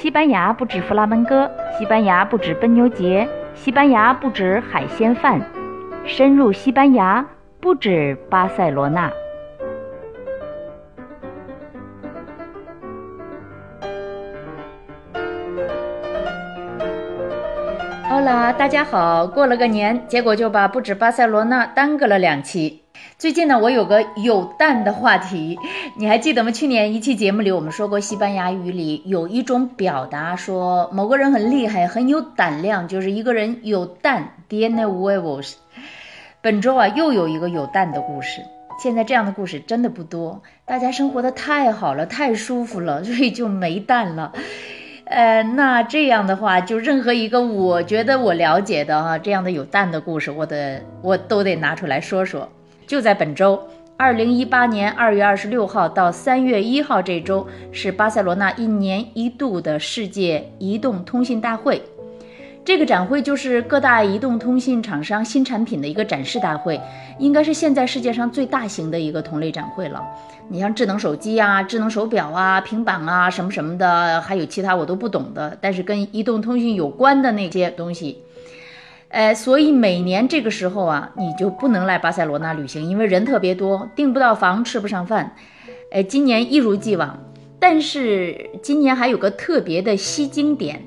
西班牙不止弗拉门戈，西班牙不止奔牛节，西班牙不止海鲜饭，深入西班牙不止巴塞罗那。大家好，过了个年，结果就把不止巴塞罗那耽搁了两期。最近呢，我有个有蛋的话题，你还记得吗？去年一期节目里，我们说过西班牙语里有一种表达，说某个人很厉害，很有胆量，就是一个人有蛋。d i e n e huevos。本周啊，又有一个有蛋的故事。现在这样的故事真的不多，大家生活的太好了，太舒服了，所以就没蛋了。呃，那这样的话，就任何一个我觉得我了解的哈，这样的有蛋的故事，我的我都得拿出来说说。就在本周，二零一八年二月二十六号到三月一号这周是巴塞罗那一年一度的世界移动通信大会。这个展会就是各大移动通信厂商新产品的一个展示大会，应该是现在世界上最大型的一个同类展会了。你像智能手机啊、智能手表啊、平板啊什么什么的，还有其他我都不懂的，但是跟移动通信有关的那些东西。呃，所以每年这个时候啊，你就不能来巴塞罗那旅行，因为人特别多，订不到房，吃不上饭。呃，今年一如既往，但是今年还有个特别的吸睛点。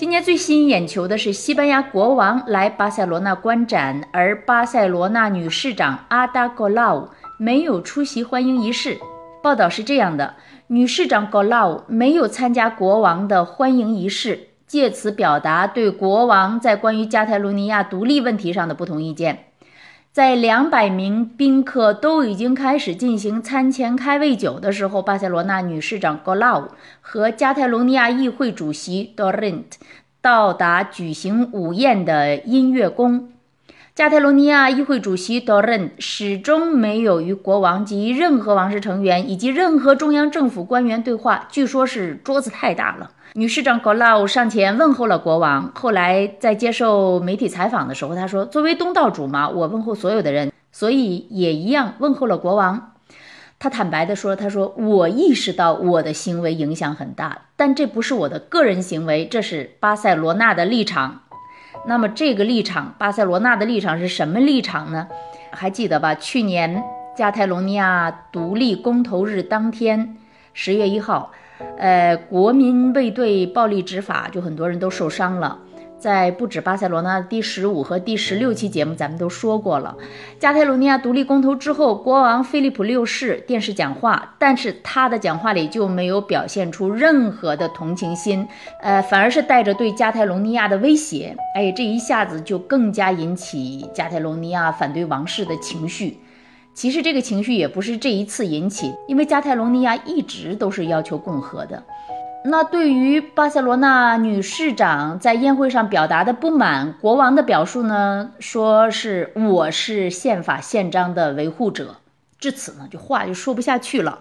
今年最吸引眼球的是西班牙国王来巴塞罗那观展，而巴塞罗那女市长阿达戈劳没有出席欢迎仪式。报道是这样的：女市长戈劳没有参加国王的欢迎仪式。借此表达对国王在关于加泰罗尼亚独立问题上的不同意见。在两百名宾客都已经开始进行餐前开胃酒的时候，巴塞罗那女市长 Golau 和加泰罗尼亚议会主席 Dorent 到达举行午宴的音乐宫。加泰罗尼亚议会主席 Dorint 始终没有与国王及任何王室成员以及任何中央政府官员对话，据说是桌子太大了。女市长 Golau 上前问候了国王。后来在接受媒体采访的时候，她说：“作为东道主嘛，我问候所有的人，所以也一样问候了国王。”她坦白地说：“她说我意识到我的行为影响很大，但这不是我的个人行为，这是巴塞罗那的立场。那么这个立场，巴塞罗那的立场是什么立场呢？还记得吧？去年加泰罗尼亚独立公投日当天，十月一号。”呃，国民卫队暴力执法，就很多人都受伤了。在不止巴塞罗那第十五和第十六期节目，咱们都说过了。加泰罗尼亚独立公投之后，国王菲利普六世电视讲话，但是他的讲话里就没有表现出任何的同情心，呃，反而是带着对加泰罗尼亚的威胁。哎，这一下子就更加引起加泰罗尼亚反对王室的情绪。其实这个情绪也不是这一次引起，因为加泰罗尼亚一直都是要求共和的。那对于巴塞罗那女市长在宴会上表达的不满，国王的表述呢，说是我是宪法宪章的维护者。至此呢，就话就说不下去了。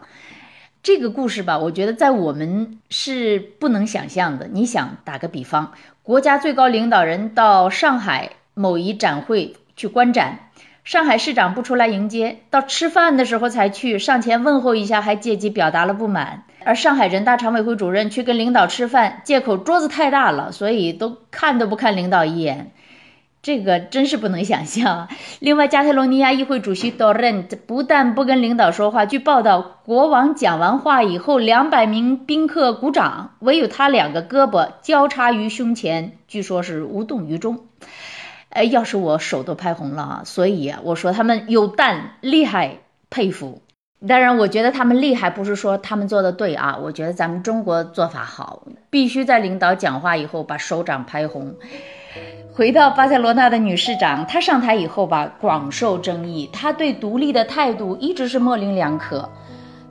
这个故事吧，我觉得在我们是不能想象的。你想打个比方，国家最高领导人到上海某一展会去观展。上海市长不出来迎接，到吃饭的时候才去上前问候一下，还借机表达了不满。而上海人大常委会主任去跟领导吃饭，借口桌子太大了，所以都看都不看领导一眼，这个真是不能想象。另外，加泰罗尼亚议会主席 d o r e n 不但不跟领导说话，据报道，国王讲完话以后，两百名宾客鼓掌，唯有他两个胳膊交叉于胸前，据说是无动于衷。哎，要是我手都拍红了啊！所以，我说他们有蛋，厉害，佩服。当然，我觉得他们厉害，不是说他们做的对啊。我觉得咱们中国做法好，必须在领导讲话以后把手掌拍红。回到巴塞罗那的女市长，她上台以后吧，广受争议。她对独立的态度一直是模棱两可。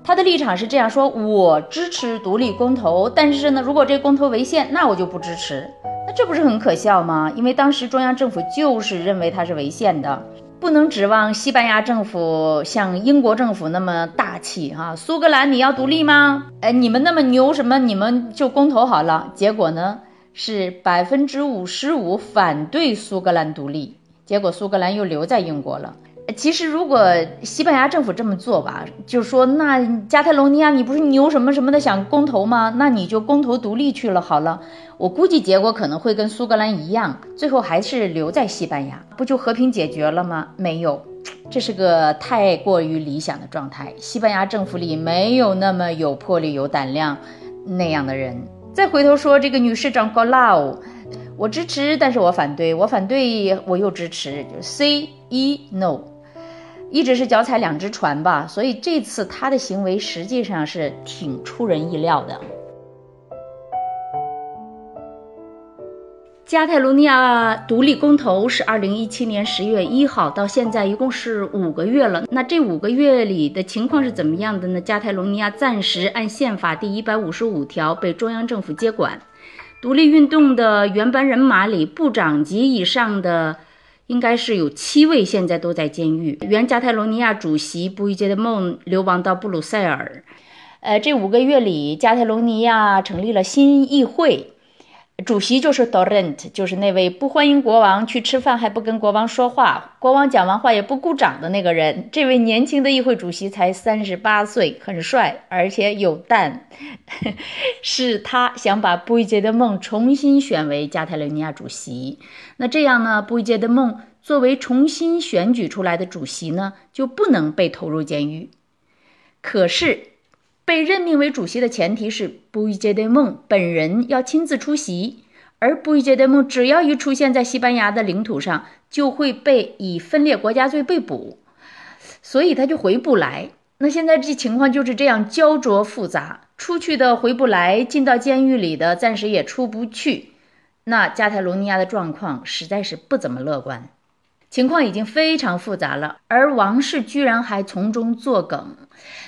她的立场是这样说：我支持独立公投，但是呢，如果这公投违宪，那我就不支持。那这不是很可笑吗？因为当时中央政府就是认为它是违宪的，不能指望西班牙政府像英国政府那么大气哈。苏格兰你要独立吗？哎，你们那么牛什么？你们就公投好了。结果呢是百分之五十五反对苏格兰独立，结果苏格兰又留在英国了。其实，如果西班牙政府这么做吧，就说那加泰罗尼亚，你不是牛什么什么的想公投吗？那你就公投独立去了好了。我估计结果可能会跟苏格兰一样，最后还是留在西班牙，不就和平解决了吗？没有，这是个太过于理想的状态。西班牙政府里没有那么有魄力、有胆量那样的人。再回头说这个女市长 Golau，我支持，但是我反对，我反对，我又支持，就 C E No。一直是脚踩两只船吧，所以这次他的行为实际上是挺出人意料的。加泰罗尼亚独立公投是二零一七年十月一号，到现在一共是五个月了。那这五个月里的情况是怎么样的呢？加泰罗尼亚暂时按宪法第一百五十五条被中央政府接管，独立运动的原班人马里，部长级以上的。应该是有七位现在都在监狱。原加泰罗尼亚主席布宜杰德梦流亡到布鲁塞尔。呃，这五个月里，加泰罗尼亚成立了新议会。主席就是 Dorent，就是那位不欢迎国王去吃饭还不跟国王说话，国王讲完话也不鼓掌的那个人。这位年轻的议会主席才三十八岁，很帅，而且有蛋。是他想把布宜杰的梦重新选为加泰罗尼亚主席。那这样呢，布宜杰的梦作为重新选举出来的主席呢，就不能被投入监狱。可是。被任命为主席的前提是布宜杰德梦本人要亲自出席，而布宜杰德梦只要一出现在西班牙的领土上，就会被以分裂国家罪被捕，所以他就回不来。那现在这情况就是这样焦灼复杂，出去的回不来，进到监狱里的暂时也出不去。那加泰罗尼亚的状况实在是不怎么乐观，情况已经非常复杂了，而王室居然还从中作梗。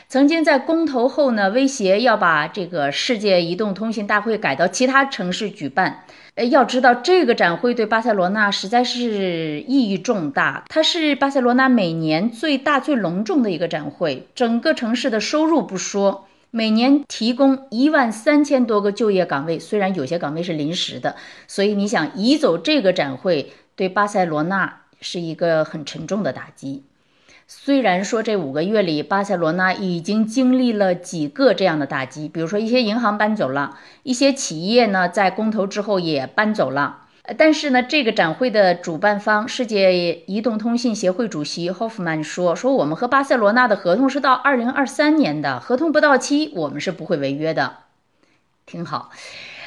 曾经在公投后呢，威胁要把这个世界移动通信大会改到其他城市举办。呃，要知道这个展会对巴塞罗那实在是意义重大，它是巴塞罗那每年最大最隆重的一个展会。整个城市的收入不说，每年提供一万三千多个就业岗位，虽然有些岗位是临时的。所以你想移走这个展会，对巴塞罗那是一个很沉重的打击。虽然说这五个月里，巴塞罗那已经经历了几个这样的打击，比如说一些银行搬走了，一些企业呢在公投之后也搬走了。但是呢，这个展会的主办方世界移动通信协会主席霍夫曼说：“说我们和巴塞罗那的合同是到二零二三年的，合同不到期，我们是不会违约的。”挺好。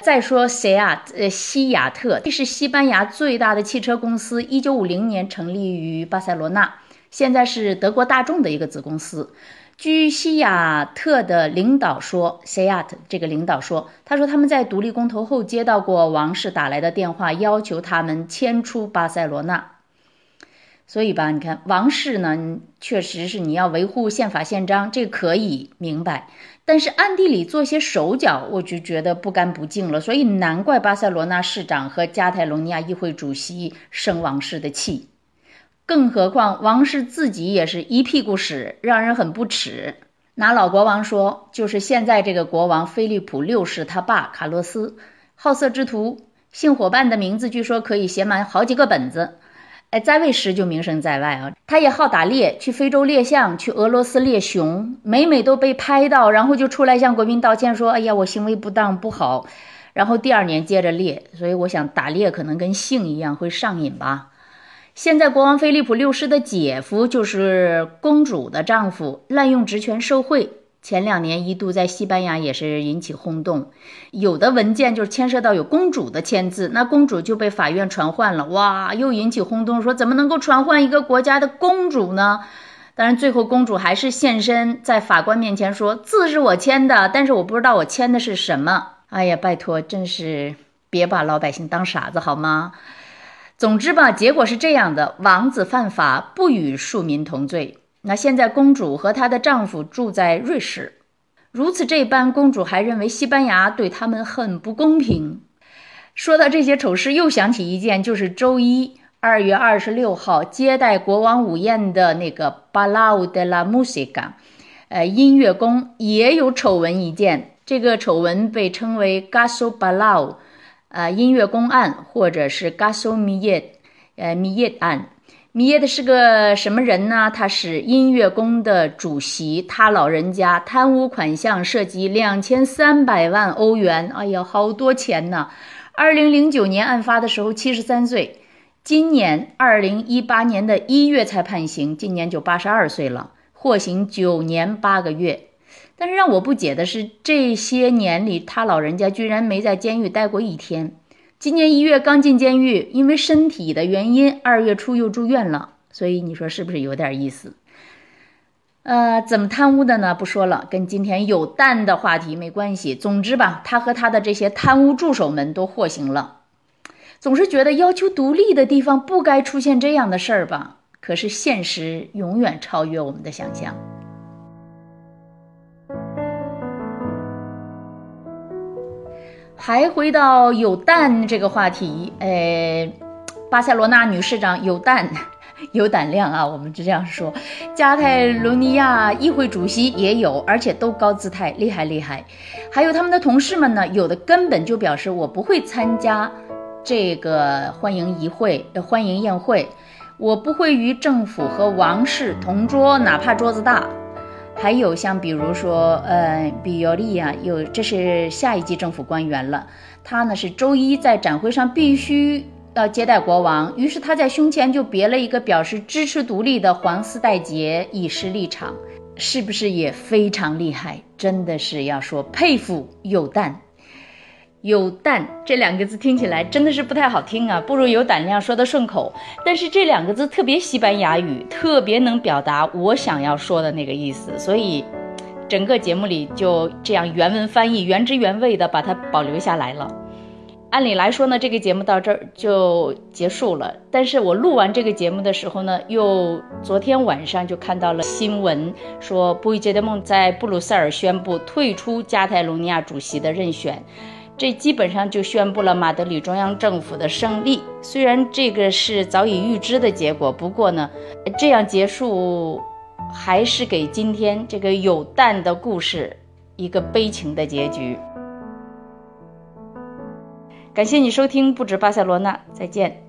再说西亚呃西亚特，这是西班牙最大的汽车公司，一九五零年成立于巴塞罗那。现在是德国大众的一个子公司。据西雅特的领导说，西雅特这个领导说，他说他们在独立公投后接到过王室打来的电话，要求他们迁出巴塞罗那。所以吧，你看王室呢，确实是你要维护宪法宪章，这可以明白。但是暗地里做些手脚，我就觉得不干不净了。所以难怪巴塞罗那市长和加泰罗尼亚议会主席生王室的气。更何况王室自己也是一屁股屎，让人很不耻。拿老国王说，就是现在这个国王菲利普六世他爸卡洛斯，好色之徒，性伙伴的名字据说可以写满好几个本子。哎，在位时就名声在外啊。他也好打猎，去非洲猎象，去俄罗斯猎熊，每每都被拍到，然后就出来向国民道歉说：“哎呀，我行为不当，不好。”然后第二年接着猎。所以我想，打猎可能跟性一样会上瘾吧。现在国王菲利普六世的姐夫就是公主的丈夫，滥用职权受贿，前两年一度在西班牙也是引起轰动。有的文件就是牵涉到有公主的签字，那公主就被法院传唤了，哇，又引起轰动，说怎么能够传唤一个国家的公主呢？当然，最后公主还是现身在法官面前说，字是我签的，但是我不知道我签的是什么。哎呀，拜托，真是别把老百姓当傻子好吗？总之吧，结果是这样的：王子犯法，不与庶民同罪。那现在公主和她的丈夫住在瑞士，如此这般，公主还认为西班牙对他们很不公平。说到这些丑事，又想起一件，就是周一二月二十六号接待国王午宴的那个巴拉乌德拉穆西嘎，呃，音乐宫也有丑闻一件。这个丑闻被称为 Gaso Balau。呃，音乐公案或者是 Gaso Miet，呃，Miet 案米耶的是个什么人呢？他是音乐宫的主席，他老人家贪污款项涉及两千三百万欧元，哎呀，好多钱呢！二零零九年案发的时候七十三岁，今年二零一八年的一月才判刑，今年就八十二岁了，获刑九年八个月。但是让我不解的是，这些年里他老人家居然没在监狱待过一天。今年一月刚进监狱，因为身体的原因，二月初又住院了。所以你说是不是有点意思？呃，怎么贪污的呢？不说了，跟今天有蛋的话题没关系。总之吧，他和他的这些贪污助手们都获刑了。总是觉得要求独立的地方不该出现这样的事儿吧？可是现实永远超越我们的想象。还回到有蛋这个话题，哎，巴塞罗那女市长有蛋，有胆量啊！我们就这样说，加泰罗尼亚议会主席也有，而且都高姿态，厉害厉害。还有他们的同事们呢，有的根本就表示我不会参加这个欢迎仪会的欢迎宴会，我不会与政府和王室同桌，哪怕桌子大。还有像比如说，呃，比尤利亚有，这是下一级政府官员了。他呢是周一在展会上必须要接待国王，于是他在胸前就别了一个表示支持独立的黄丝带结，以示立场。是不是也非常厉害？真的是要说佩服有蛋。有蛋这两个字听起来真的是不太好听啊，不如有胆量说的顺口。但是这两个字特别西班牙语，特别能表达我想要说的那个意思，所以整个节目里就这样原文翻译，原汁原味的把它保留下来了。按理来说呢，这个节目到这儿就结束了。但是我录完这个节目的时候呢，又昨天晚上就看到了新闻，说布宜杰德梦在布鲁塞尔宣布退出加泰罗尼亚主席的任选。这基本上就宣布了马德里中央政府的胜利。虽然这个是早已预知的结果，不过呢，这样结束还是给今天这个有蛋的故事一个悲情的结局。感谢你收听不止巴塞罗那，再见。